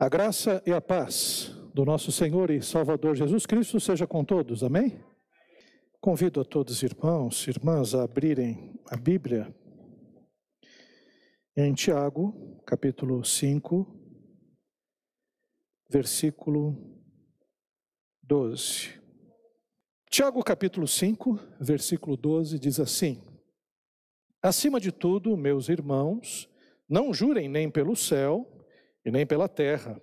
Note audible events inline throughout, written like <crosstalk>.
A graça e a paz do nosso Senhor e Salvador Jesus Cristo seja com todos, amém? Convido a todos os irmãos e irmãs a abrirem a Bíblia em Tiago, capítulo 5, versículo 12. Tiago, capítulo 5, versículo 12, diz assim: Acima de tudo, meus irmãos, não jurem nem pelo céu, e nem pela terra,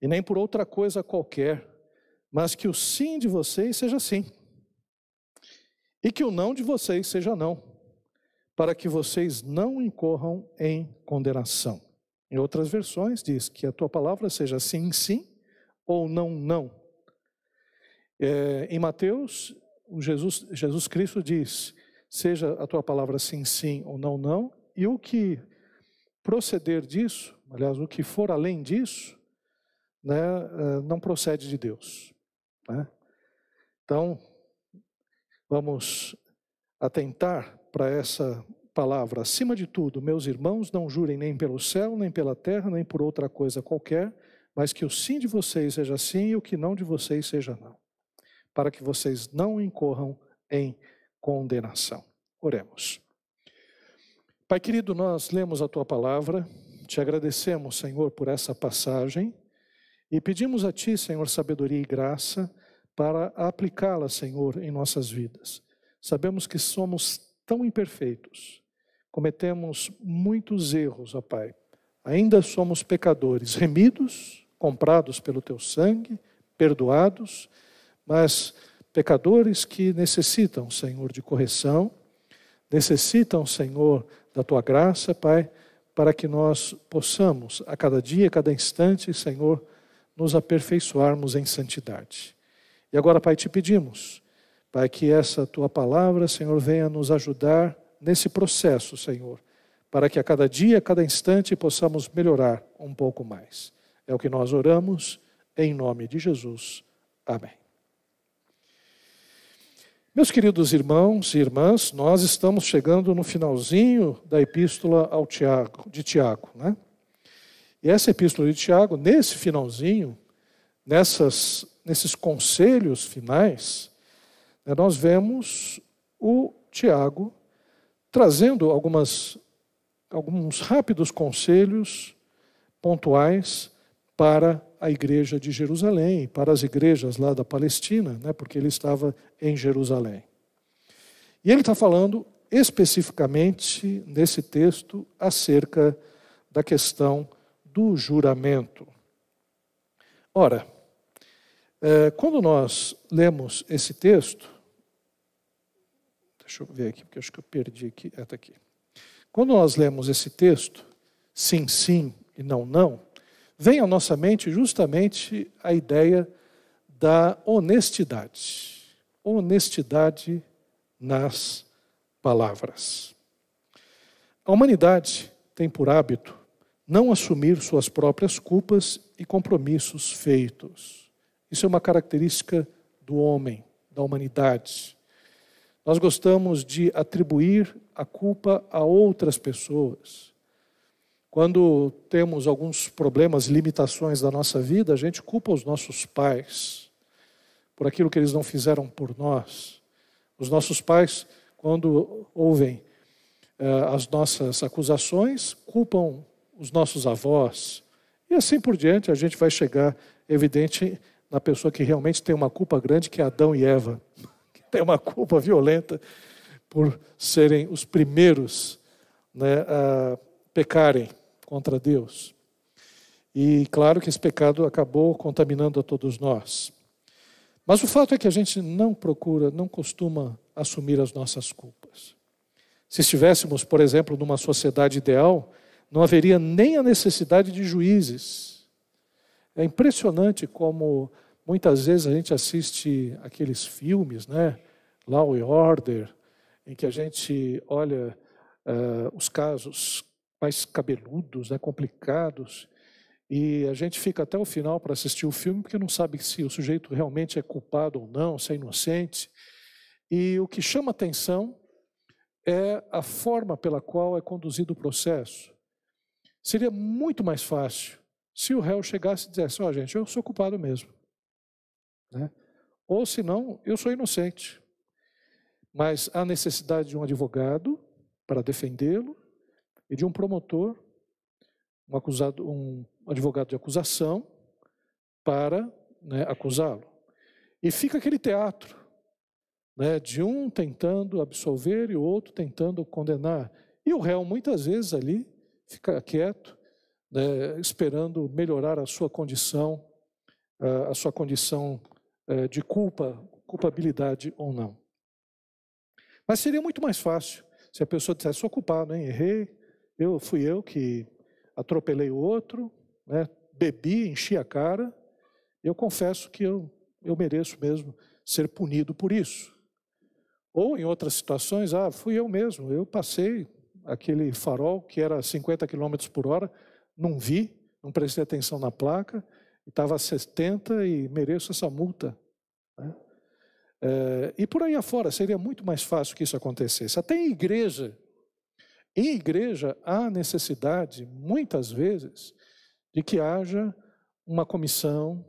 e nem por outra coisa qualquer, mas que o sim de vocês seja sim, e que o não de vocês seja não, para que vocês não incorram em condenação. Em outras versões diz que a tua palavra seja sim, sim, ou não, não. É, em Mateus, Jesus, Jesus Cristo diz: seja a tua palavra sim, sim, ou não, não, e o que proceder disso, aliás, o que for além disso, né, eh, não procede de Deus. Né? Então, vamos atentar para essa palavra. Acima de tudo, meus irmãos, não jurem nem pelo céu, nem pela terra, nem por outra coisa qualquer, mas que o sim de vocês seja sim e o que não de vocês seja não, para que vocês não incorram em condenação. Oremos. Pai querido, nós lemos a tua palavra, te agradecemos, Senhor, por essa passagem e pedimos a ti, Senhor, sabedoria e graça para aplicá-la, Senhor, em nossas vidas. Sabemos que somos tão imperfeitos, cometemos muitos erros, ó Pai. Ainda somos pecadores, remidos, comprados pelo teu sangue, perdoados, mas pecadores que necessitam, Senhor, de correção, necessitam, Senhor, da tua graça, Pai, para que nós possamos, a cada dia, a cada instante, Senhor, nos aperfeiçoarmos em santidade. E agora, Pai, te pedimos, Pai, que essa tua palavra, Senhor, venha nos ajudar nesse processo, Senhor, para que a cada dia, a cada instante possamos melhorar um pouco mais. É o que nós oramos, em nome de Jesus. Amém. Meus queridos irmãos e irmãs, nós estamos chegando no finalzinho da epístola ao Tiago, de Tiago. Né? E essa epístola de Tiago, nesse finalzinho, nessas, nesses conselhos finais, né, nós vemos o Tiago trazendo algumas, alguns rápidos conselhos pontuais para a igreja de Jerusalém, para as igrejas lá da Palestina, né, porque ele estava em Jerusalém. E ele está falando especificamente nesse texto acerca da questão do juramento. Ora, é, quando nós lemos esse texto, deixa eu ver aqui, porque acho que eu perdi aqui, está aqui. Quando nós lemos esse texto, sim, sim e não, não, vem à nossa mente justamente a ideia da honestidade. Honestidade nas palavras. A humanidade tem por hábito não assumir suas próprias culpas e compromissos feitos. Isso é uma característica do homem, da humanidade. Nós gostamos de atribuir a culpa a outras pessoas. Quando temos alguns problemas, limitações da nossa vida, a gente culpa os nossos pais por aquilo que eles não fizeram por nós. Os nossos pais, quando ouvem uh, as nossas acusações, culpam os nossos avós. E assim por diante, a gente vai chegar, evidente, na pessoa que realmente tem uma culpa grande, que é Adão e Eva, <laughs> que tem uma culpa violenta por serem os primeiros né, a pecarem contra Deus. E claro que esse pecado acabou contaminando a todos nós. Mas o fato é que a gente não procura, não costuma assumir as nossas culpas. Se estivéssemos, por exemplo, numa sociedade ideal, não haveria nem a necessidade de juízes. É impressionante como muitas vezes a gente assiste aqueles filmes, né? Law and Order, em que a gente olha uh, os casos mais cabeludos, né, complicados, e a gente fica até o final para assistir o filme porque não sabe se o sujeito realmente é culpado ou não, se é inocente. E o que chama atenção é a forma pela qual é conduzido o processo. Seria muito mais fácil se o réu chegasse e dissesse: Ó, oh, gente, eu sou culpado mesmo. Né? Ou se não, eu sou inocente. Mas há necessidade de um advogado para defendê-lo e de um promotor, um, acusado, um advogado de acusação, para né, acusá-lo. E fica aquele teatro né, de um tentando absolver e o outro tentando condenar. E o réu, muitas vezes, ali fica quieto, né, esperando melhorar a sua condição, a sua condição eh, de culpa, culpabilidade ou não. Mas seria muito mais fácil se a pessoa dissesse: sou culpado, hein? errei, eu fui eu que atropelei o outro, né? bebi, enchi a cara. Eu confesso que eu, eu mereço mesmo ser punido por isso. Ou em outras situações, ah, fui eu mesmo, eu passei aquele farol que era 50 km por hora, não vi, não prestei atenção na placa, estava a 70 e mereço essa multa. Né? É, e por aí afora, seria muito mais fácil que isso acontecesse. Até em igreja. Em igreja há necessidade, muitas vezes, de que haja uma comissão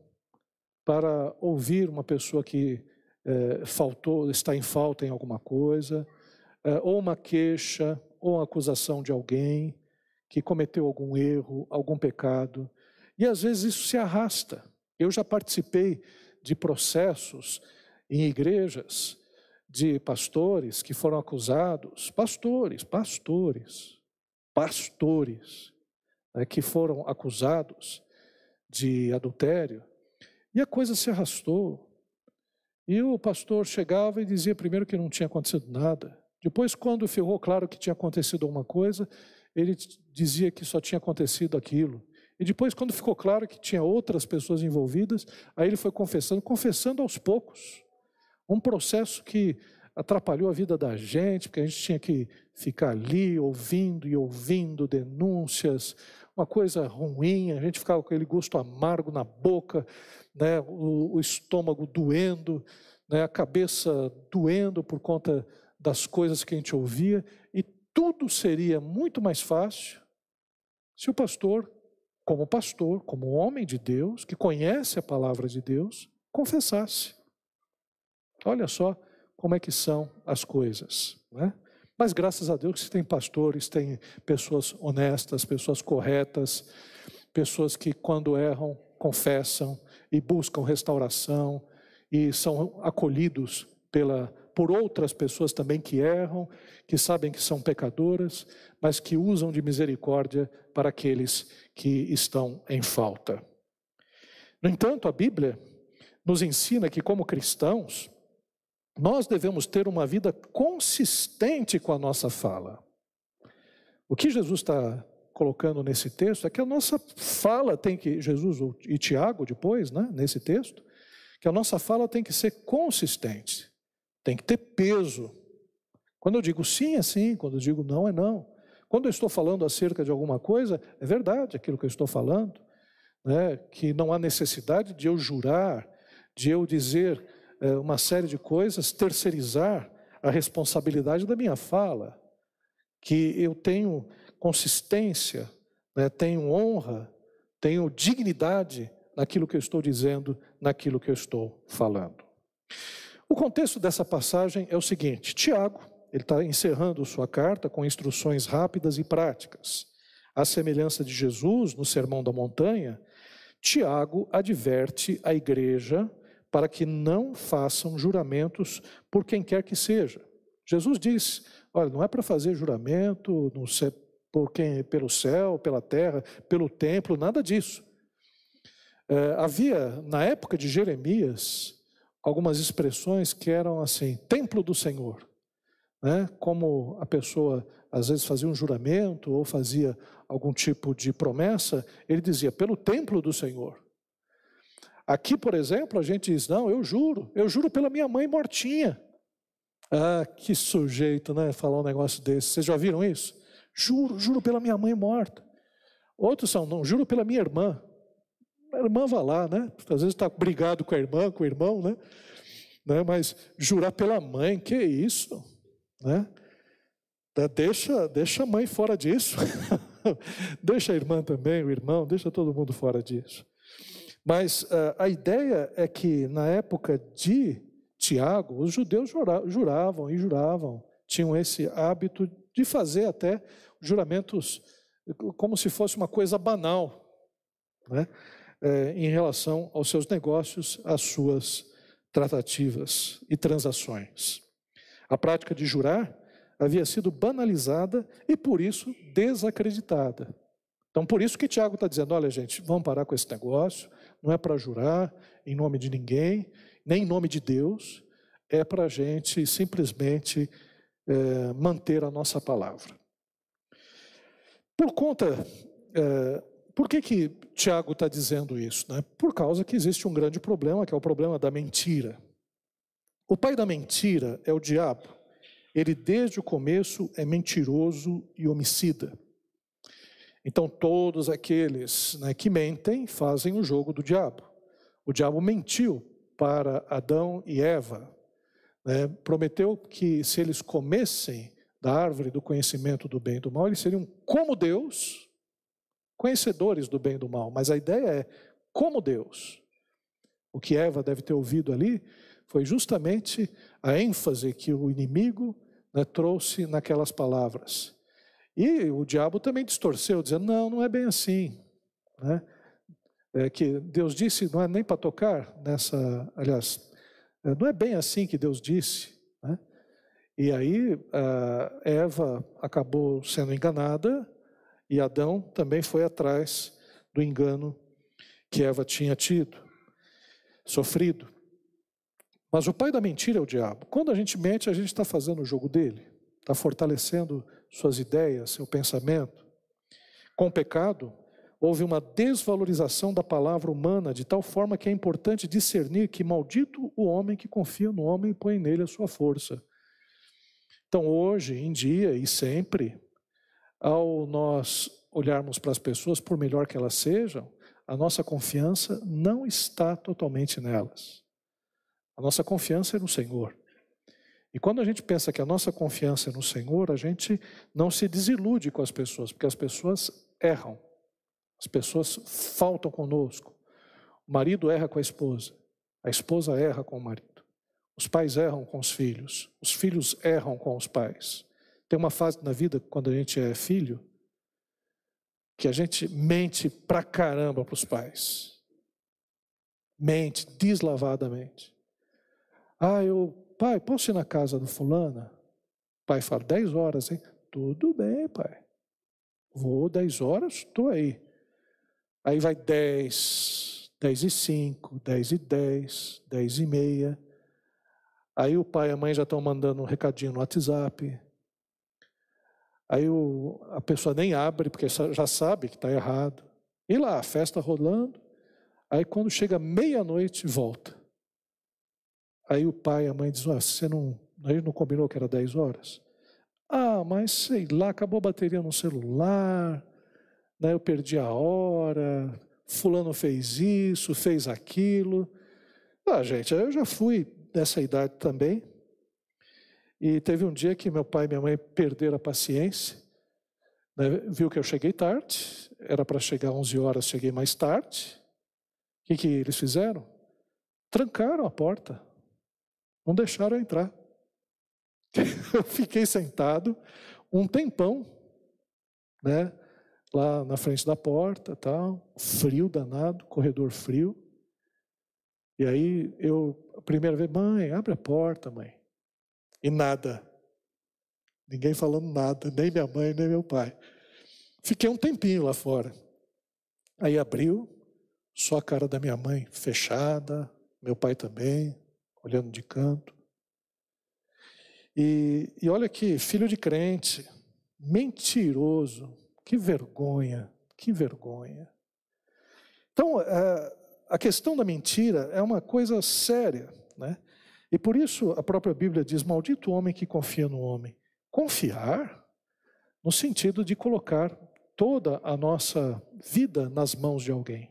para ouvir uma pessoa que é, faltou, está em falta em alguma coisa, é, ou uma queixa, ou uma acusação de alguém que cometeu algum erro, algum pecado. E às vezes isso se arrasta. Eu já participei de processos em igrejas de pastores que foram acusados, pastores, pastores, pastores, né, que foram acusados de adultério, e a coisa se arrastou. E o pastor chegava e dizia primeiro que não tinha acontecido nada. Depois, quando ficou claro que tinha acontecido alguma coisa, ele dizia que só tinha acontecido aquilo. E depois, quando ficou claro que tinha outras pessoas envolvidas, aí ele foi confessando, confessando aos poucos. Um processo que atrapalhou a vida da gente, porque a gente tinha que ficar ali ouvindo e ouvindo denúncias, uma coisa ruim, a gente ficava com aquele gosto amargo na boca, né, o, o estômago doendo, né, a cabeça doendo por conta das coisas que a gente ouvia, e tudo seria muito mais fácil se o pastor, como pastor, como homem de Deus, que conhece a palavra de Deus, confessasse. Olha só como é que são as coisas. Né? Mas graças a Deus que tem pastores, tem pessoas honestas, pessoas corretas, pessoas que quando erram confessam e buscam restauração e são acolhidos pela por outras pessoas também que erram, que sabem que são pecadoras, mas que usam de misericórdia para aqueles que estão em falta. No entanto, a Bíblia nos ensina que como cristãos, nós devemos ter uma vida consistente com a nossa fala. O que Jesus está colocando nesse texto é que a nossa fala tem que, Jesus e Tiago depois, né, nesse texto, que a nossa fala tem que ser consistente, tem que ter peso. Quando eu digo sim, é sim, quando eu digo não, é não. Quando eu estou falando acerca de alguma coisa, é verdade aquilo que eu estou falando, né, que não há necessidade de eu jurar, de eu dizer uma série de coisas, terceirizar a responsabilidade da minha fala, que eu tenho consistência, né, tenho honra, tenho dignidade naquilo que eu estou dizendo, naquilo que eu estou falando. O contexto dessa passagem é o seguinte: Tiago, ele está encerrando sua carta com instruções rápidas e práticas. À semelhança de Jesus no Sermão da Montanha, Tiago adverte a igreja para que não façam juramentos por quem quer que seja. Jesus disse: olha, não é para fazer juramento por quem, pelo céu, pela terra, pelo templo, nada disso. É, havia, na época de Jeremias, algumas expressões que eram assim: templo do Senhor. Né? Como a pessoa às vezes fazia um juramento ou fazia algum tipo de promessa, ele dizia: pelo templo do Senhor. Aqui, por exemplo, a gente diz: não, eu juro, eu juro pela minha mãe mortinha. Ah, que sujeito, né? Falar um negócio desse. Vocês já viram isso? Juro, juro pela minha mãe morta. Outros são, não, juro pela minha irmã. A irmã vai lá, né? Às vezes está brigado com a irmã, com o irmão, né? né? Mas jurar pela mãe, que isso? Né? Deixa, deixa a mãe fora disso. <laughs> deixa a irmã também, o irmão, deixa todo mundo fora disso. Mas uh, a ideia é que na época de Tiago, os judeus juravam e juravam, tinham esse hábito de fazer até juramentos como se fosse uma coisa banal, né? É, em relação aos seus negócios, às suas tratativas e transações. A prática de jurar havia sido banalizada e, por isso, desacreditada. Então, por isso que Tiago está dizendo: olha, gente, vamos parar com esse negócio, não é para jurar em nome de ninguém, nem em nome de Deus, é para a gente simplesmente é, manter a nossa palavra. Por conta. É, por que, que Tiago está dizendo isso? Né? Por causa que existe um grande problema, que é o problema da mentira. O pai da mentira é o diabo. Ele, desde o começo, é mentiroso e homicida. Então, todos aqueles né, que mentem fazem o jogo do diabo. O diabo mentiu para Adão e Eva. Né, prometeu que se eles comessem da árvore do conhecimento do bem e do mal, eles seriam como Deus, conhecedores do bem e do mal. Mas a ideia é como Deus. O que Eva deve ter ouvido ali foi justamente a ênfase que o inimigo né, trouxe naquelas palavras. E o diabo também distorceu, dizendo: não, não é bem assim. Né? É que Deus disse, não é nem para tocar nessa. Aliás, é, não é bem assim que Deus disse. Né? E aí Eva acabou sendo enganada e Adão também foi atrás do engano que Eva tinha tido, sofrido. Mas o pai da mentira é o diabo. Quando a gente mente, a gente está fazendo o jogo dele, está fortalecendo suas ideias, seu pensamento. Com o pecado, houve uma desvalorização da palavra humana, de tal forma que é importante discernir que maldito o homem que confia no homem e põe nele a sua força. Então, hoje em dia e sempre, ao nós olharmos para as pessoas, por melhor que elas sejam, a nossa confiança não está totalmente nelas. A nossa confiança é no Senhor. E quando a gente pensa que a nossa confiança é no Senhor, a gente não se desilude com as pessoas, porque as pessoas erram, as pessoas faltam conosco. O marido erra com a esposa, a esposa erra com o marido, os pais erram com os filhos, os filhos erram com os pais. Tem uma fase na vida, quando a gente é filho, que a gente mente pra caramba para os pais. Mente deslavadamente. Ah, eu pai, posso ir na casa do fulana? O pai fala, 10 horas, hein? Tudo bem, pai. Vou 10 horas, estou aí. Aí vai 10, 10 e 5, 10 e 10, 10 e meia. Aí o pai e a mãe já estão mandando um recadinho no WhatsApp. Aí o, a pessoa nem abre, porque já sabe que está errado. E lá, a festa rolando. Aí quando chega meia-noite, volta. Aí o pai e a mãe dizem, ah, você não, a gente não combinou que era 10 horas? Ah, mas sei lá, acabou a bateria no celular, né, eu perdi a hora, fulano fez isso, fez aquilo. Ah, gente, eu já fui dessa idade também. E teve um dia que meu pai e minha mãe perderam a paciência, né, viu que eu cheguei tarde, era para chegar 11 horas, cheguei mais tarde. O que, que eles fizeram? Trancaram a porta. Não deixaram eu entrar. <laughs> Eu fiquei sentado um tempão, né? Lá na frente da porta, tal, frio danado, corredor frio. E aí eu, a primeira vez, mãe, abre a porta, mãe. E nada. Ninguém falando nada, nem minha mãe, nem meu pai. Fiquei um tempinho lá fora. Aí abriu, só a cara da minha mãe fechada, meu pai também olhando de canto. E, e olha aqui, filho de crente, mentiroso, que vergonha, que vergonha. Então, é, a questão da mentira é uma coisa séria, né? E por isso a própria Bíblia diz: Maldito o homem que confia no homem. Confiar, no sentido de colocar toda a nossa vida nas mãos de alguém.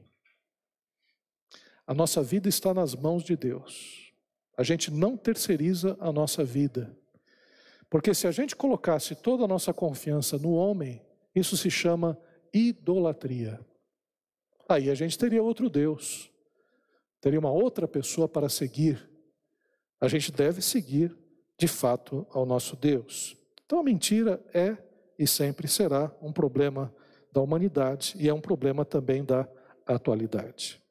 A nossa vida está nas mãos de Deus. A gente não terceiriza a nossa vida. Porque se a gente colocasse toda a nossa confiança no homem Isso se chama idolatria. Aí a gente teria outro Deus, teria uma outra pessoa para seguir. A gente deve seguir, de fato, ao nosso Deus. Então a mentira é e sempre será um problema da humanidade e é um problema também da atualidade.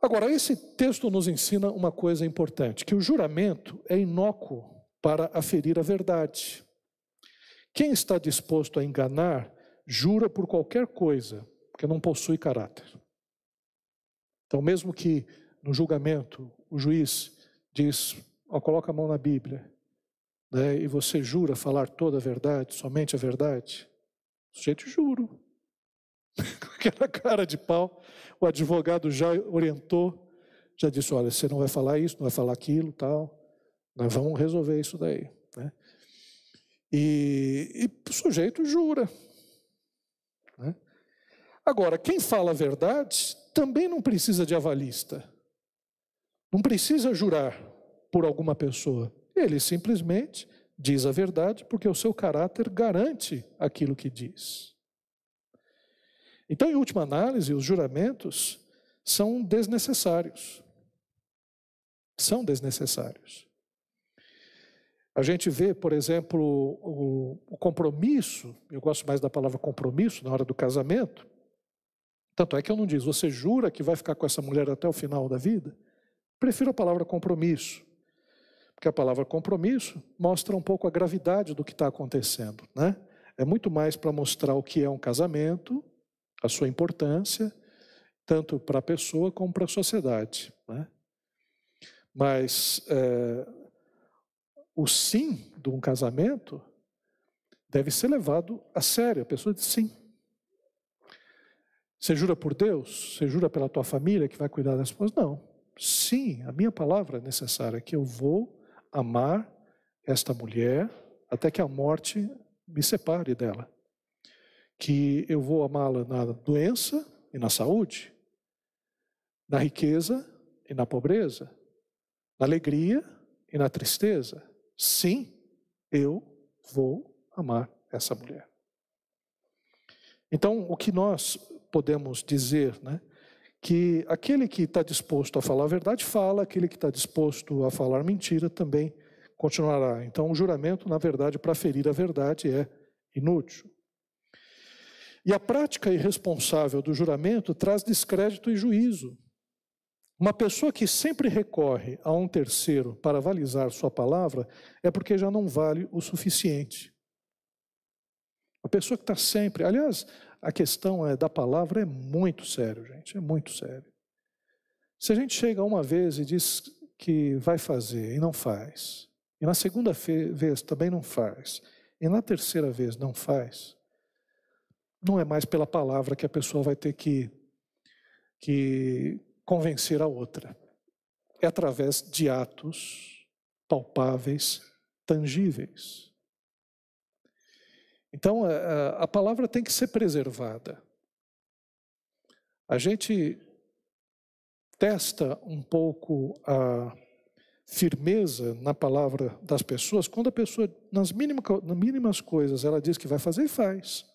Agora, esse texto nos ensina uma coisa importante: que o juramento é inócuo para aferir a verdade. Quem está disposto a enganar, jura por qualquer coisa, porque não possui caráter. Então, mesmo que no julgamento o juiz diz, ó, coloca a mão na Bíblia, né, e você jura falar toda a verdade, somente a verdade, o sujeito juro. <laughs> Com aquela cara de pau, o advogado já orientou, já disse: olha, você não vai falar isso, não vai falar aquilo, tal. Nós vamos resolver isso daí. Né? E, e o sujeito jura. Né? Agora, quem fala a verdade também não precisa de avalista. Não precisa jurar por alguma pessoa. Ele simplesmente diz a verdade porque o seu caráter garante aquilo que diz. Então, em última análise, os juramentos são desnecessários. São desnecessários. A gente vê, por exemplo, o, o, compromisso, eu gosto mais da palavra compromisso na hora do casamento. Tanto é que eu não diz, você jura que vai ficar com essa mulher até o final da vida? Prefiro a palavra compromisso. Porque a palavra compromisso mostra um pouco a gravidade do que está acontecendo. Né? É muito mais para mostrar o que é um casamento, a sua importância, tanto para a pessoa como para a sociedade. Né? Mas é, o sim de um casamento deve ser levado a sério. A pessoa diz sim. Você jura por Deus? Você jura pela tua família que vai cuidar das coisas? Não. Sim, a minha palavra é necessária, que eu vou amar esta mulher até que a morte me separe dela. Que eu vou amá-la na doença e na saúde, na riqueza e na pobreza, na alegria e na tristeza. Sim, eu vou amar essa mulher. Então, o que nós podemos dizer, né? que aquele que está disposto a falar a verdade fala, aquele que está disposto a falar mentira também continuará. Então, o juramento, na verdade, para ferir a verdade é inútil. E a prática irresponsável do juramento traz descrédito e juízo. Uma pessoa que sempre recorre a um terceiro para avalizar sua palavra é porque já não vale o suficiente. A pessoa que está sempre, aliás, a questão é, da palavra é muito sério, gente, é muito sério. Se a gente chega uma vez e diz que vai fazer e não faz, e na segunda vez também não faz, e na terceira vez não faz, não é mais pela palavra que a pessoa vai ter que, que convencer a outra. É através de atos palpáveis, tangíveis. Então, a, a palavra tem que ser preservada. A gente testa um pouco a firmeza na palavra das pessoas quando a pessoa, nas mínimas, nas mínimas coisas, ela diz que vai fazer e faz.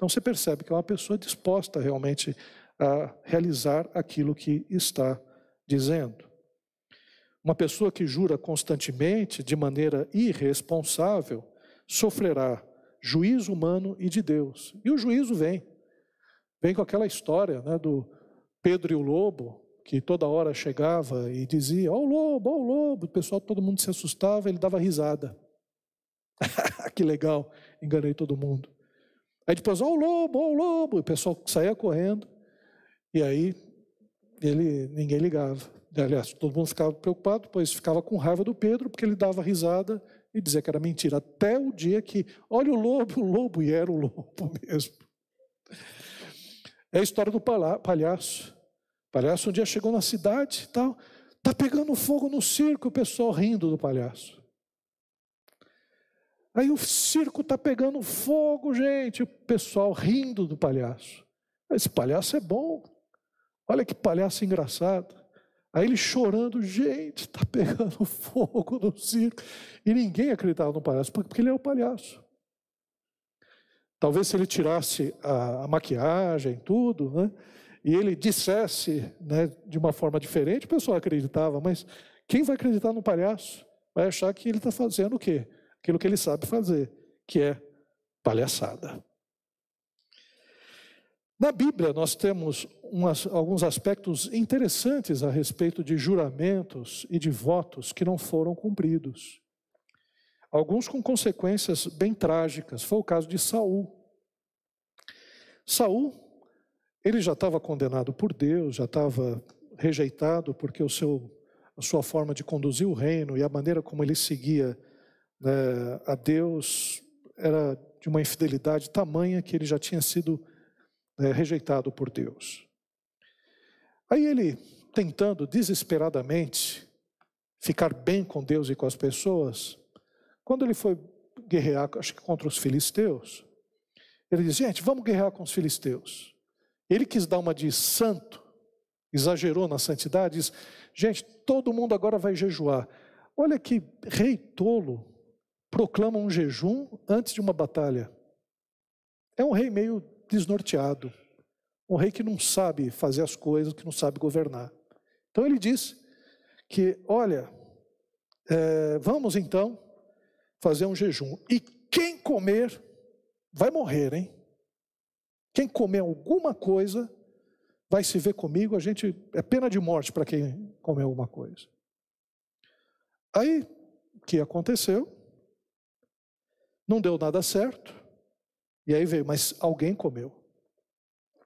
Então você percebe que é uma pessoa disposta realmente a realizar aquilo que está dizendo. Uma pessoa que jura constantemente, de maneira irresponsável, sofrerá juízo humano e de Deus. E o juízo vem. Vem com aquela história né, do Pedro e o lobo, que toda hora chegava e dizia: Ó oh, o lobo, ó oh, o lobo. O pessoal, todo mundo se assustava, ele dava risada. <laughs> que legal, enganei todo mundo. Aí depois, ó oh, o lobo, ó o lobo. O pessoal saía correndo. E aí ele ninguém ligava. Aliás, todo mundo ficava preocupado, pois ficava com raiva do Pedro, porque ele dava risada e dizer que era mentira, até o dia que, olha o lobo, o lobo, e era o lobo <laughs> mesmo. É a história do palhaço. O palhaço um dia chegou na cidade e tal, tá pegando fogo no circo, o pessoal rindo do palhaço. Aí o circo tá pegando fogo, gente, o pessoal rindo do palhaço. Esse palhaço é bom. Olha que palhaço engraçado. Aí ele chorando, gente, está pegando <laughs> fogo no circo. E ninguém acreditava no palhaço, porque ele é o palhaço. Talvez se ele tirasse a, a maquiagem, tudo, né? e ele dissesse né, de uma forma diferente, o pessoal acreditava, mas quem vai acreditar no palhaço? Vai achar que ele está fazendo o quê? Aquilo que ele sabe fazer, que é palhaçada. Na Bíblia, nós temos umas, alguns aspectos interessantes a respeito de juramentos e de votos que não foram cumpridos. Alguns com consequências bem trágicas. Foi o caso de Saul. Saul, ele já estava condenado por Deus, já estava rejeitado porque o seu, a sua forma de conduzir o reino e a maneira como ele seguia né, a Deus era de uma infidelidade tamanha que ele já tinha sido é, rejeitado por Deus. Aí ele, tentando desesperadamente ficar bem com Deus e com as pessoas, quando ele foi guerrear, acho que contra os filisteus, ele disse: gente, vamos guerrear com os filisteus. Ele quis dar uma de santo, exagerou na santidade, diz: gente, todo mundo agora vai jejuar. Olha que rei tolo proclama um jejum antes de uma batalha. É um rei meio desnorteado, um rei que não sabe fazer as coisas, que não sabe governar. Então ele diz que, olha, é, vamos então fazer um jejum. E quem comer vai morrer, hein? Quem comer alguma coisa vai se ver comigo, a gente é pena de morte para quem comer alguma coisa. Aí, o que aconteceu? Não deu nada certo. E aí veio, mas alguém comeu.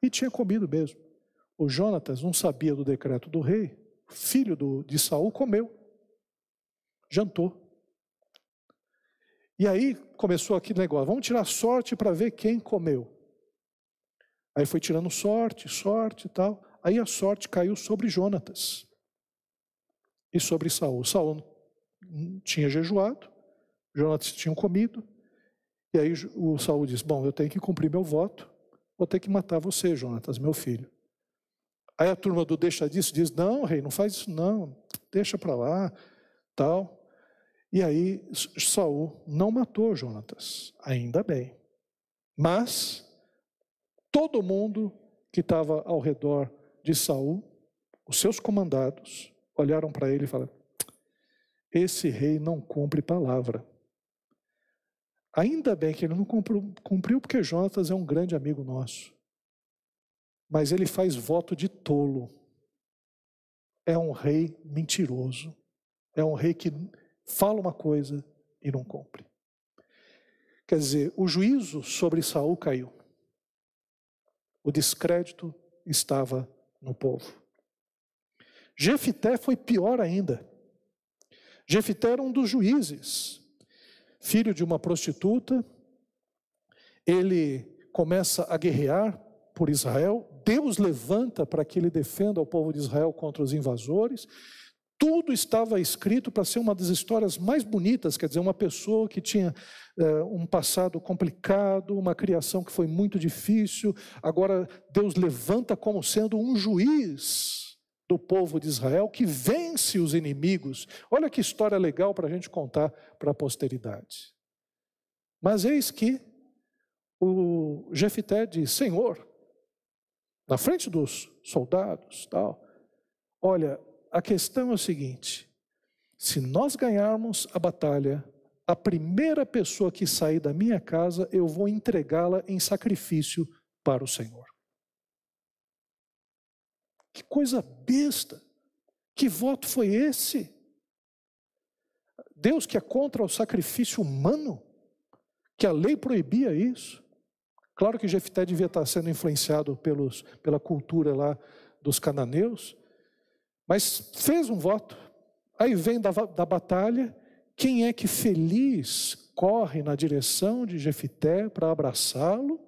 E tinha comido mesmo. O Jonatas não sabia do decreto do rei. Filho do, de Saul comeu. Jantou. E aí começou aquele negócio: vamos tirar sorte para ver quem comeu. Aí foi tirando sorte, sorte e tal. Aí a sorte caiu sobre Jonatas e sobre Saul. Saul tinha jejuado, Jonatas tinha comido. E aí o Saul diz: Bom, eu tenho que cumprir meu voto, vou ter que matar você, Jonatas, meu filho. Aí a turma do deixa disso diz: Não, rei, não faz isso, não, deixa para lá, tal. E aí Saul não matou Jonatas, ainda bem. Mas todo mundo que estava ao redor de Saul, os seus comandados, olharam para ele e falaram: Esse rei não cumpre palavra. Ainda bem que ele não cumpriu, porque Jonatas é um grande amigo nosso. Mas ele faz voto de tolo. É um rei mentiroso. É um rei que fala uma coisa e não cumpre. Quer dizer, o juízo sobre Saul caiu. O descrédito estava no povo. Jefité foi pior ainda. Jefité era um dos juízes filho de uma prostituta, ele começa a guerrear por Israel, Deus levanta para que ele defenda o povo de Israel contra os invasores. Tudo estava escrito para ser uma das histórias mais bonitas, quer dizer, uma pessoa que tinha é, um passado complicado, uma criação que foi muito difícil, agora Deus levanta como sendo um juiz do povo de Israel que vence os inimigos. Olha que história legal para a gente contar para a posteridade. Mas eis que o Jefité diz: Senhor, na frente dos soldados, tal, olha, a questão é o seguinte: se nós ganharmos a batalha, a primeira pessoa que sair da minha casa, eu vou entregá-la em sacrifício para o Senhor. Que coisa besta! Que voto foi esse? Deus que é contra o sacrifício humano? Que a lei proibia isso? Claro que Jefté devia estar sendo influenciado pelos, pela cultura lá dos cananeus, mas fez um voto. Aí vem da, da batalha, quem é que feliz corre na direção de Jefité para abraçá-lo?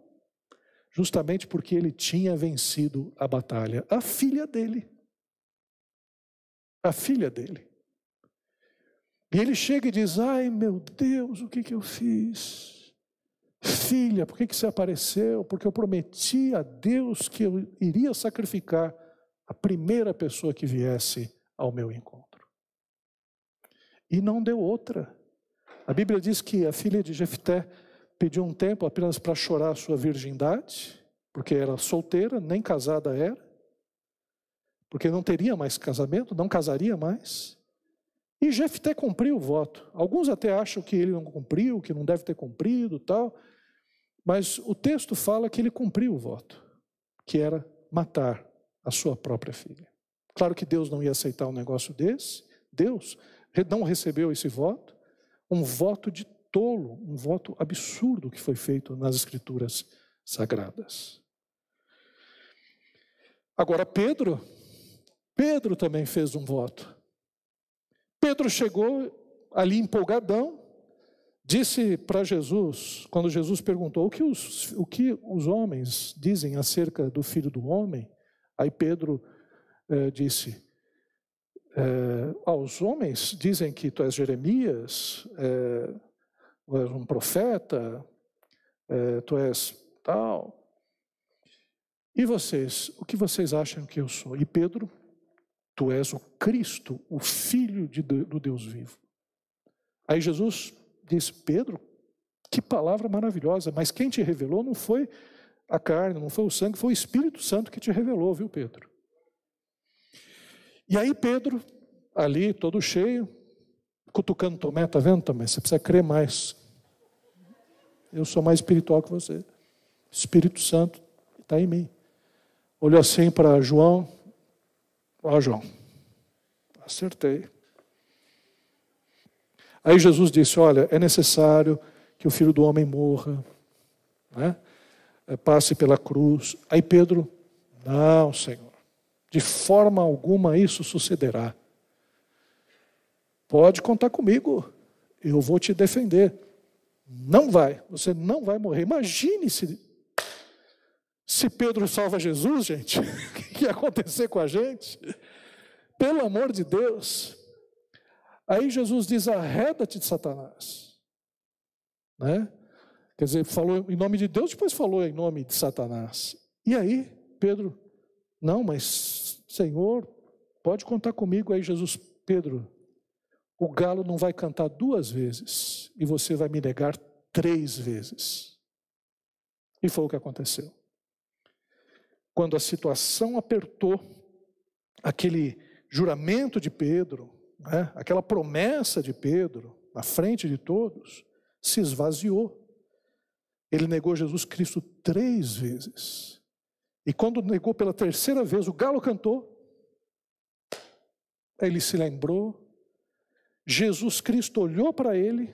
Justamente porque ele tinha vencido a batalha. A filha dele. A filha dele. E ele chega e diz: Ai meu Deus, o que, que eu fiz? Filha, por que, que você apareceu? Porque eu prometi a Deus que eu iria sacrificar a primeira pessoa que viesse ao meu encontro. E não deu outra. A Bíblia diz que a filha de Jefté pediu um tempo apenas para chorar sua virgindade, porque era solteira, nem casada era, porque não teria mais casamento, não casaria mais. E Jefté cumpriu o voto. Alguns até acham que ele não cumpriu, que não deve ter cumprido, tal. Mas o texto fala que ele cumpriu o voto, que era matar a sua própria filha. Claro que Deus não ia aceitar um negócio desse. Deus não recebeu esse voto, um voto de tolo, um voto absurdo que foi feito nas escrituras sagradas. Agora Pedro, Pedro também fez um voto. Pedro chegou ali empolgadão, disse para Jesus, quando Jesus perguntou o que, os, o que os homens dizem acerca do filho do homem, aí Pedro eh, disse: eh, aos homens dizem que tu és Jeremias, eh, tu és um profeta, tu és tal. E vocês, o que vocês acham que eu sou? E Pedro Tu és o Cristo, o Filho de, do Deus vivo. Aí Jesus disse: Pedro, que palavra maravilhosa, mas quem te revelou não foi a carne, não foi o sangue, foi o Espírito Santo que te revelou, viu, Pedro? E aí, Pedro, ali, todo cheio, cutucando Tomé, tá vendo, Tomé? Você precisa crer mais. Eu sou mais espiritual que você. Espírito Santo está em mim. Olhou assim para João, Ó, João, acertei. Aí Jesus disse: Olha, é necessário que o filho do homem morra, né? É, passe pela cruz. Aí Pedro, não, Senhor, de forma alguma isso sucederá. Pode contar comigo, eu vou te defender. Não vai, você não vai morrer. Imagine se, se Pedro salva Jesus, gente. <laughs> que ia acontecer com a gente? Pelo amor de Deus. Aí Jesus diz: arreda-te de Satanás. Né? Quer dizer, falou em nome de Deus, depois falou em nome de Satanás. E aí, Pedro, não, mas Senhor, pode contar comigo. Aí Jesus, Pedro, o galo não vai cantar duas vezes e você vai me negar três vezes. E foi o que aconteceu quando a situação apertou, aquele juramento de Pedro, né, aquela promessa de Pedro, na frente de todos, se esvaziou. Ele negou Jesus Cristo três vezes. E quando negou pela terceira vez, o galo cantou. Ele se lembrou. Jesus Cristo olhou para ele,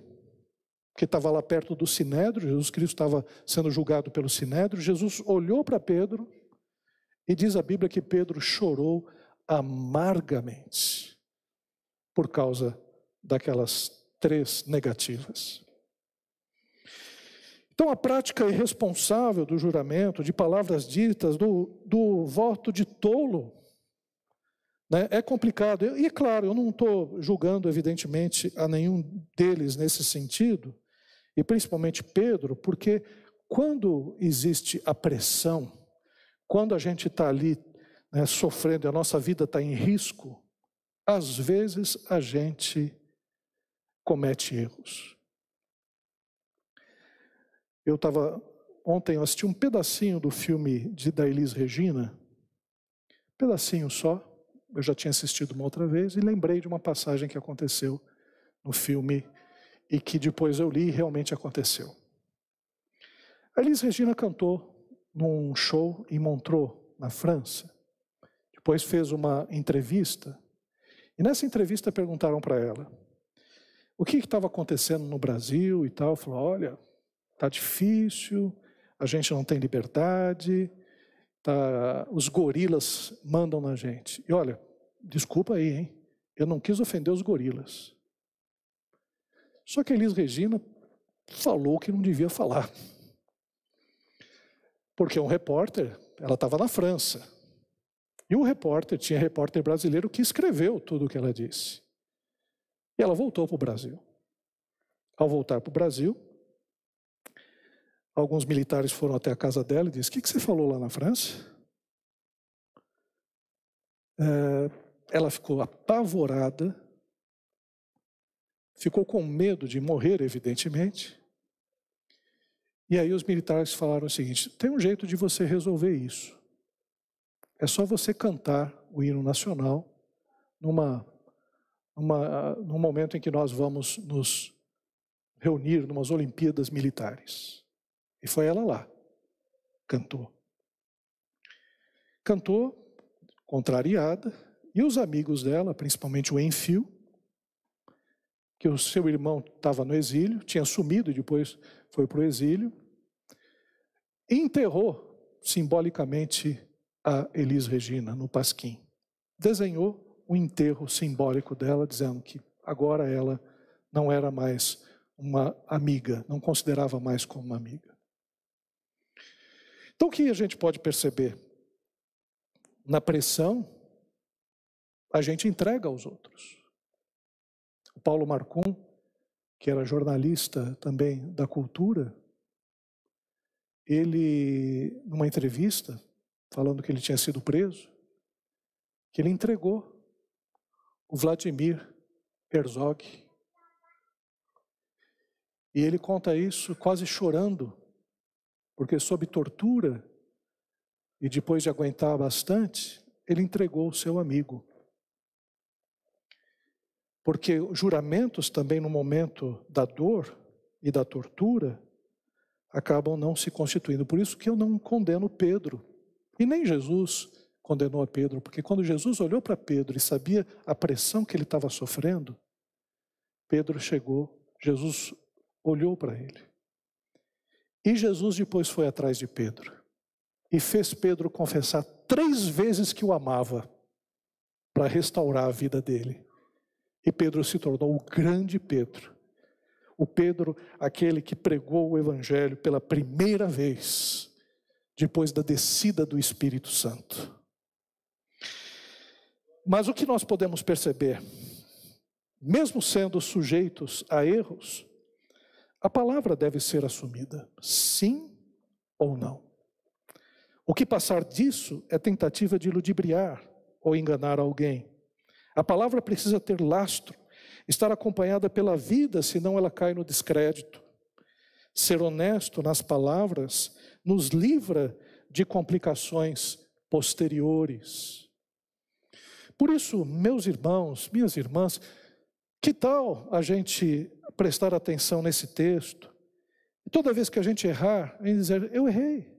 que estava lá perto do sinédrio. Jesus Cristo estava sendo julgado pelo sinédrio. Jesus olhou para Pedro e diz a Bíblia que Pedro chorou amargamente por causa daquelas três negativas. Então, a prática irresponsável do juramento, de palavras ditas, do, do voto de tolo, né, é complicado. E, é claro, eu não estou julgando, evidentemente, a nenhum deles nesse sentido, e principalmente Pedro, porque quando existe a pressão, quando a gente está ali né, sofrendo, a nossa vida está em risco, às vezes a gente comete erros. Eu estava ontem eu assisti um pedacinho do filme de da Elis Regina, pedacinho só. Eu já tinha assistido uma outra vez e lembrei de uma passagem que aconteceu no filme e que depois eu li e realmente aconteceu. A Elis Regina cantou num show em Montreux, na França. Depois fez uma entrevista. E nessa entrevista perguntaram para ela o que estava acontecendo no Brasil e tal. Falou: olha, está difícil, a gente não tem liberdade, tá, os gorilas mandam na gente. E olha, desculpa aí, hein? Eu não quis ofender os gorilas. Só que a Elis Regina falou que não devia falar. Porque um repórter, ela estava na França. E o repórter, tinha repórter brasileiro que escreveu tudo o que ela disse. E ela voltou para o Brasil. Ao voltar para o Brasil, alguns militares foram até a casa dela e disseram: O que, que você falou lá na França? É, ela ficou apavorada, ficou com medo de morrer, evidentemente, E aí os militares falaram o seguinte: tem um jeito de você resolver isso. É só você cantar o hino nacional numa, numa, num momento em que nós vamos nos reunir numas Olimpíadas Militares. E foi ela lá, cantou. Cantou, contrariada, e os amigos dela, principalmente o Enfio, que o seu irmão estava no exílio, tinha sumido e depois foi para o exílio, enterrou simbolicamente a Elis Regina no Pasquim. Desenhou o enterro simbólico dela, dizendo que agora ela não era mais uma amiga, não considerava mais como uma amiga. Então o que a gente pode perceber? Na pressão, a gente entrega aos outros. O Paulo Marcum, que era jornalista também da cultura, ele, numa entrevista, falando que ele tinha sido preso, que ele entregou o Vladimir Herzog. E ele conta isso quase chorando, porque sob tortura e depois de aguentar bastante, ele entregou o seu amigo. Porque juramentos também no momento da dor e da tortura acabam não se constituindo. Por isso que eu não condeno Pedro. E nem Jesus condenou a Pedro, porque quando Jesus olhou para Pedro e sabia a pressão que ele estava sofrendo, Pedro chegou, Jesus olhou para ele. E Jesus depois foi atrás de Pedro e fez Pedro confessar três vezes que o amava para restaurar a vida dele. E Pedro se tornou o grande Pedro. O Pedro, aquele que pregou o Evangelho pela primeira vez, depois da descida do Espírito Santo. Mas o que nós podemos perceber, mesmo sendo sujeitos a erros, a palavra deve ser assumida, sim ou não. O que passar disso é tentativa de ludibriar ou enganar alguém. A palavra precisa ter lastro, estar acompanhada pela vida, senão ela cai no descrédito. Ser honesto nas palavras nos livra de complicações posteriores. Por isso, meus irmãos, minhas irmãs, que tal a gente prestar atenção nesse texto? E toda vez que a gente errar, a gente dizer, eu errei.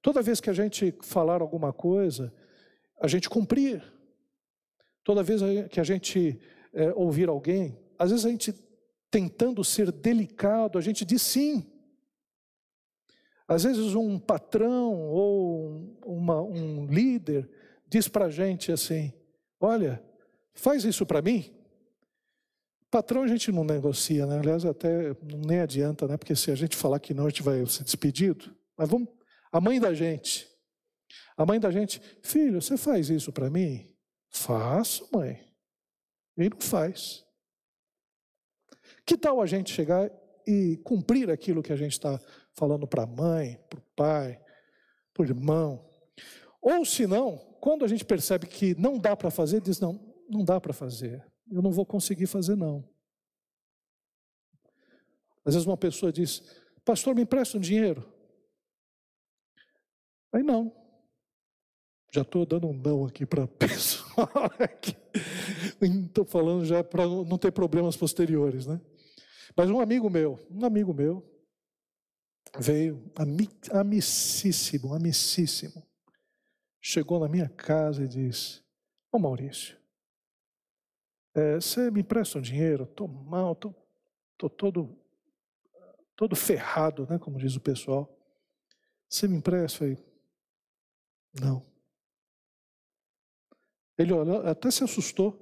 Toda vez que a gente falar alguma coisa, a gente cumprir. Toda vez que a gente é, ouvir alguém, às vezes a gente tentando ser delicado, a gente diz sim. Às vezes um patrão ou uma, um líder diz para a gente assim: olha, faz isso para mim. Patrão a gente não negocia, né? Aliás, até nem adianta, né? Porque se a gente falar que não, a gente vai ser despedido. Mas vamos. A mãe da gente. A mãe da gente, filho, você faz isso para mim? Faço, mãe. Ele não faz. Que tal a gente chegar e cumprir aquilo que a gente está falando para a mãe, para o pai, para o irmão? Ou se não, quando a gente percebe que não dá para fazer, diz: não, não dá para fazer, eu não vou conseguir fazer, não. Às vezes uma pessoa diz: Pastor, me empresta um dinheiro. Aí não. Já estou dando um não aqui para a <laughs> pessoa. Estou falando já para não ter problemas posteriores, né? Mas um amigo meu, um amigo meu, veio, amicíssimo, amicíssimo, chegou na minha casa e disse: Ô Maurício, é, você me empresta um dinheiro? Estou mal, estou todo, todo ferrado, né, como diz o pessoal. Você me empresta? Falei, não. Ele olhou, até se assustou.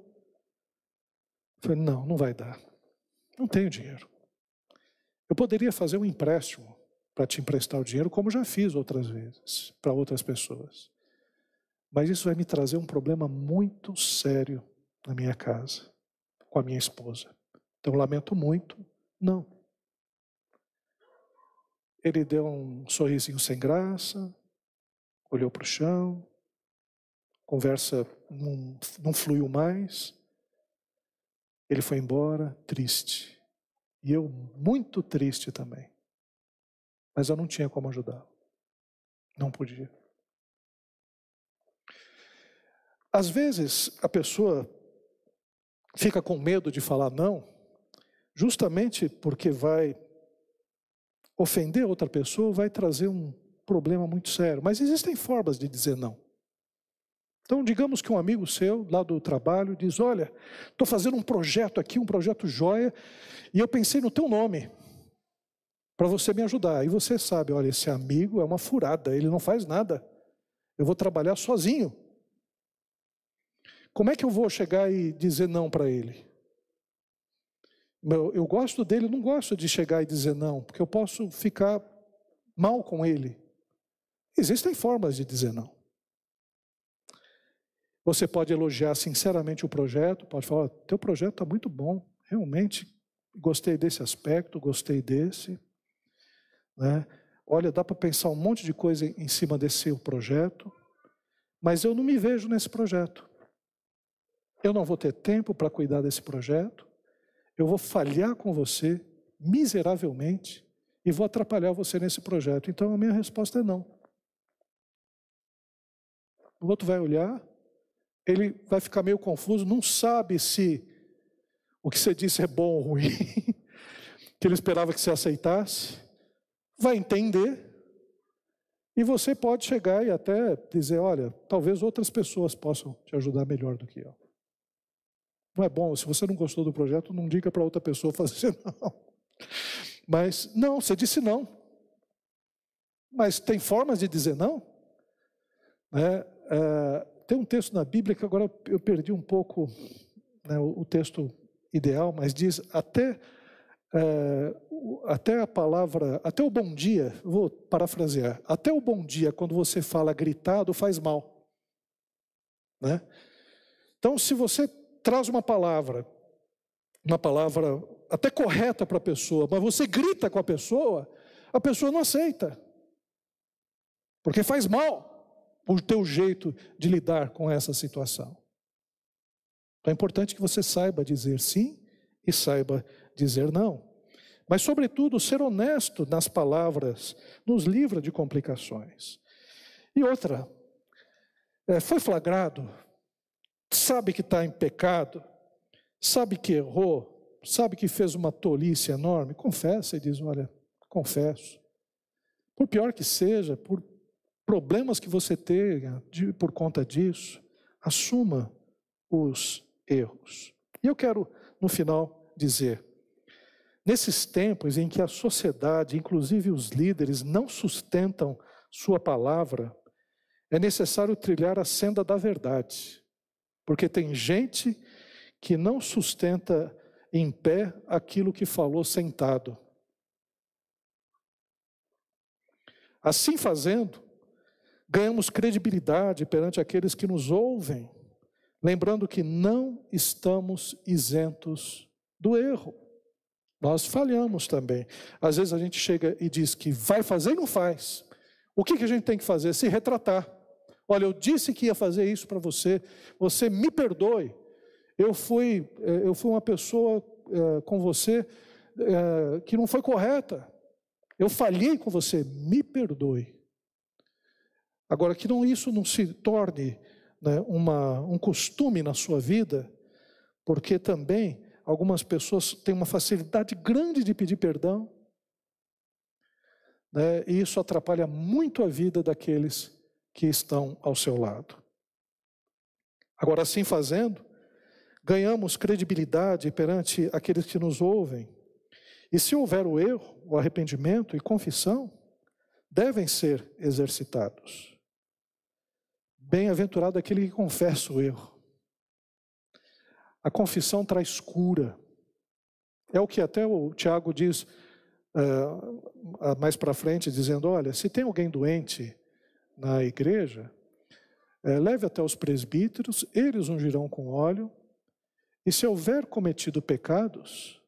Falei, não, não vai dar. Não tenho dinheiro. Eu poderia fazer um empréstimo para te emprestar o dinheiro, como já fiz outras vezes, para outras pessoas. Mas isso vai me trazer um problema muito sério na minha casa, com a minha esposa. Então, lamento muito, não. Ele deu um sorrisinho sem graça, olhou para o chão, conversa não, não fluiu mais. Ele foi embora triste. E eu muito triste também. mas eu não tinha como ajudá-lo. Não podia. Às vezes a pessoa fica com medo de falar não, justamente porque vai ofender outra pessoa, vai trazer um problema muito sério. Mas existem formas de dizer não. Então, digamos que um amigo seu, lá do trabalho, diz: Olha, estou fazendo um projeto aqui, um projeto joia, e eu pensei no teu nome, para você me ajudar. E você sabe: olha, esse amigo é uma furada, ele não faz nada, eu vou trabalhar sozinho. Como é que eu vou chegar e dizer não para ele? Eu, eu gosto dele, não gosto de chegar e dizer não, porque eu posso ficar mal com ele. Existem formas de dizer não. Você pode elogiar sinceramente o projeto, pode falar: teu projeto está muito bom, realmente gostei desse aspecto, gostei desse. Né? Olha, dá para pensar um monte de coisa em cima desse projeto, mas eu não me vejo nesse projeto. Eu não vou ter tempo para cuidar desse projeto. Eu vou falhar com você miseravelmente e vou atrapalhar você nesse projeto. Então a minha resposta é não. O outro vai olhar, ele vai ficar meio confuso, não sabe se o que você disse é bom ou ruim, <laughs> que ele esperava que você aceitasse, vai entender, e você pode chegar e até dizer: olha, talvez outras pessoas possam te ajudar melhor do que eu. Não é bom, se você não gostou do projeto, não diga para outra pessoa <laughs> fazer não. Mas, não, você disse não. Mas tem formas de dizer não? É, é, tem um texto na Bíblia que agora eu perdi um pouco né, o, o, texto ideal, mas diz até, é, até a palavra, até o bom dia, vou parafrasear, até o bom dia, quando você fala gritado, faz mal. Né? Então, se você traz uma palavra, uma palavra até correta para a pessoa, mas você grita com a pessoa, a pessoa não aceita. Porque faz mal o teu jeito de lidar com essa situação. Então é importante que você saiba dizer sim e saiba dizer não. Mas, sobretudo, ser honesto nas palavras nos livra de complicações. E outra, é, foi flagrado, sabe que está em pecado, sabe que errou, sabe que fez uma tolice enorme, confessa e diz: Olha, confesso. Por pior que seja, por problemas que você tenha de, por conta disso, assuma os erros. E eu quero, no final, dizer: nesses tempos em que a sociedade, inclusive os líderes, não sustentam sua palavra, é necessário trilhar a senda da verdade. Porque tem gente que não sustenta em pé aquilo que falou sentado. Assim fazendo, ganhamos credibilidade perante aqueles que nos ouvem, lembrando que não estamos isentos do erro. Nós falhamos também. Às vezes a gente chega e diz que vai fazer e não faz. O que, que a gente tem que fazer? Se retratar. Olha, eu disse que ia fazer isso para você, você me perdoe. Eu fui, eh, eu fui uma pessoa é, com você é, que não foi correta. Eu falhei com você, me perdoe. Agora, que não, isso não se torne né, uma, um costume na sua vida, porque também algumas pessoas têm uma facilidade grande de pedir perdão, né, e isso atrapalha muito a vida daqueles que estão ao seu lado. Agora, assim fazendo, ganhamos credibilidade perante aqueles que nos ouvem. E se houver o erro, o arrependimento e confissão, devem ser exercitados. Bem-aventurado aquele que confessa o erro. A confissão traz cura. É o que até o Tiago diz uh, mais para frente, dizendo: olha, se tem alguém doente na igreja, é, leve até os presbíteros, eles ungirão com óleo, e se houver cometido pecados,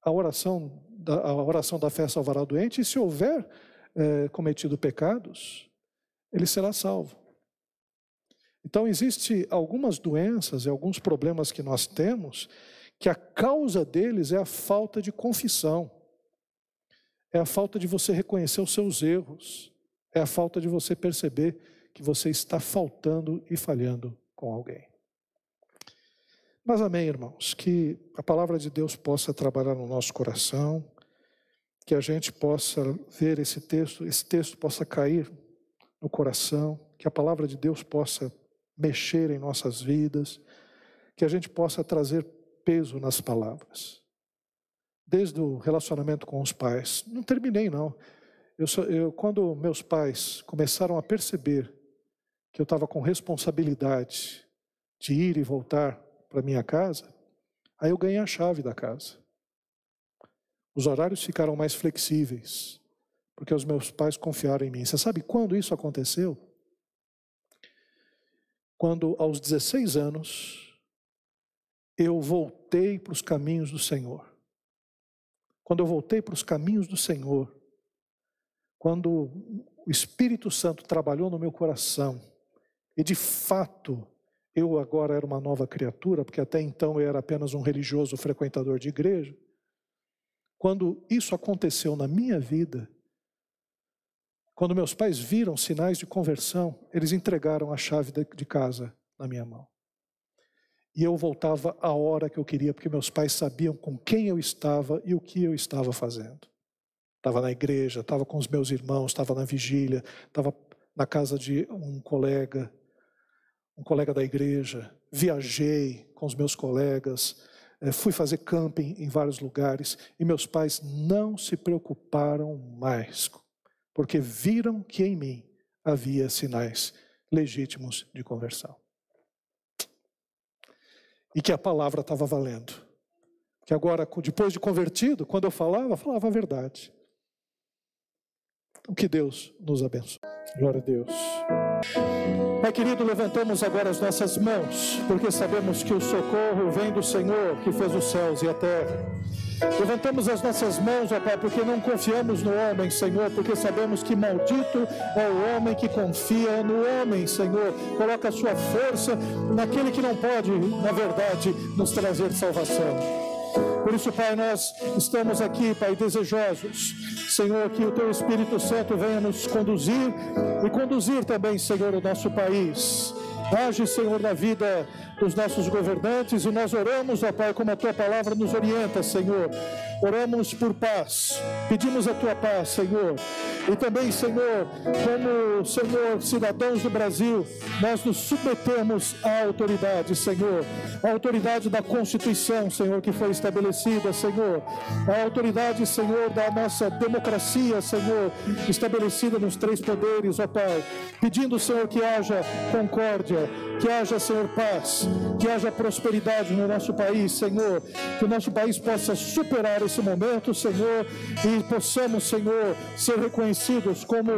a oração da, a oração da fé salvará o doente, e se houver é, cometido pecados, ele será salvo. Então, existe algumas doenças e alguns problemas que nós temos que a causa deles é a falta de confissão, é a falta de você reconhecer os seus erros, é a falta de você perceber que você está faltando e falhando com alguém. Mas amém, irmãos, que a palavra de Deus possa trabalhar no nosso coração, que a gente possa ver esse texto, esse texto possa cair no coração, que a palavra de Deus possa mexer em nossas vidas, que a gente possa trazer peso nas palavras. Desde o relacionamento com os pais, não terminei não. Eu, eu, quando meus pais começaram a perceber que eu estava com responsabilidade de ir e voltar para minha casa, aí eu ganhei a chave da casa. Os horários ficaram mais flexíveis, porque os meus pais confiaram em mim. Você sabe quando isso aconteceu? Quando, aos 16 anos, eu voltei para os caminhos do Senhor. Quando eu voltei para os caminhos do Senhor, quando o Espírito Santo trabalhou no meu coração, e de fato eu agora era uma nova criatura, porque até então eu era apenas um religioso frequentador de igreja. Quando isso aconteceu na minha vida, quando meus pais viram sinais de conversão, eles entregaram a chave de casa na minha mão. E eu voltava a hora que eu queria, porque meus pais sabiam com quem eu estava e o que eu estava fazendo. Estava na igreja, estava com os meus irmãos, estava na vigília, estava na casa de um colega, um colega da igreja, viajei com os meus colegas, eh, fui fazer camping em vários lugares e meus pais não se preocuparam mais, porque viram que em mim havia sinais legítimos de conversão. E que a palavra estava valendo. Que agora, depois de convertido, quando eu falava, falava a verdade. Que Deus nos abençoe. Glória a Deus. Pai querido, levantamos agora as nossas mãos, porque sabemos que o socorro vem do Senhor, que fez os céus e a terra. Levantamos as nossas mãos, ó Pai, porque não confiamos no homem, Senhor, porque sabemos que maldito é o homem que confia no homem, Senhor. Coloca a sua força naquele que não pode, na verdade, nos trazer salvação. Por isso, Pai, nós estamos aqui, Pai, desejosos Senhor, que o teu Espírito Santo venha nos conduzir e conduzir também, Senhor, o nosso país. Age, Senhor, na vida dos nossos governantes e nós oramos, ó Pai, como a tua palavra nos orienta, Senhor. Oramos por paz, pedimos a tua paz, Senhor. E também, Senhor, como, Senhor, cidadãos do Brasil, nós nos submetemos à autoridade, Senhor. A autoridade da Constituição, Senhor, que foi estabelecida, Senhor. A autoridade, Senhor, da nossa democracia, Senhor, estabelecida nos três poderes, ó Pai. Pedindo, Senhor, que haja concórdia, que haja, Senhor, paz, que haja prosperidade no nosso país, Senhor. Que o nosso país possa superar esse momento, Senhor, e possamos, Senhor, ser reconhecidos como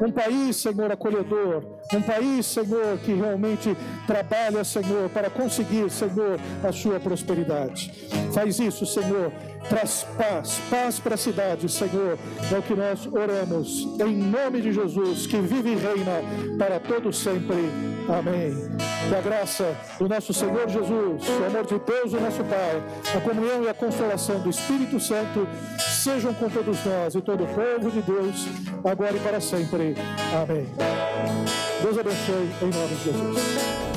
um país, Senhor, acolhedor, um país, Senhor, que realmente trabalha, Senhor, para conseguir, Senhor, a sua prosperidade. Faz isso, Senhor. Traz paz, paz para a cidade, Senhor. É o que nós oramos. Em nome de Jesus, que vive e reina para todos sempre. Amém. Que a graça do nosso Senhor Jesus, o amor de Deus, o nosso Pai, a comunhão e a consolação do Espírito Santo sejam com todos nós e todo o povo de Deus, agora e para sempre. Amém. Deus abençoe em nome de Jesus.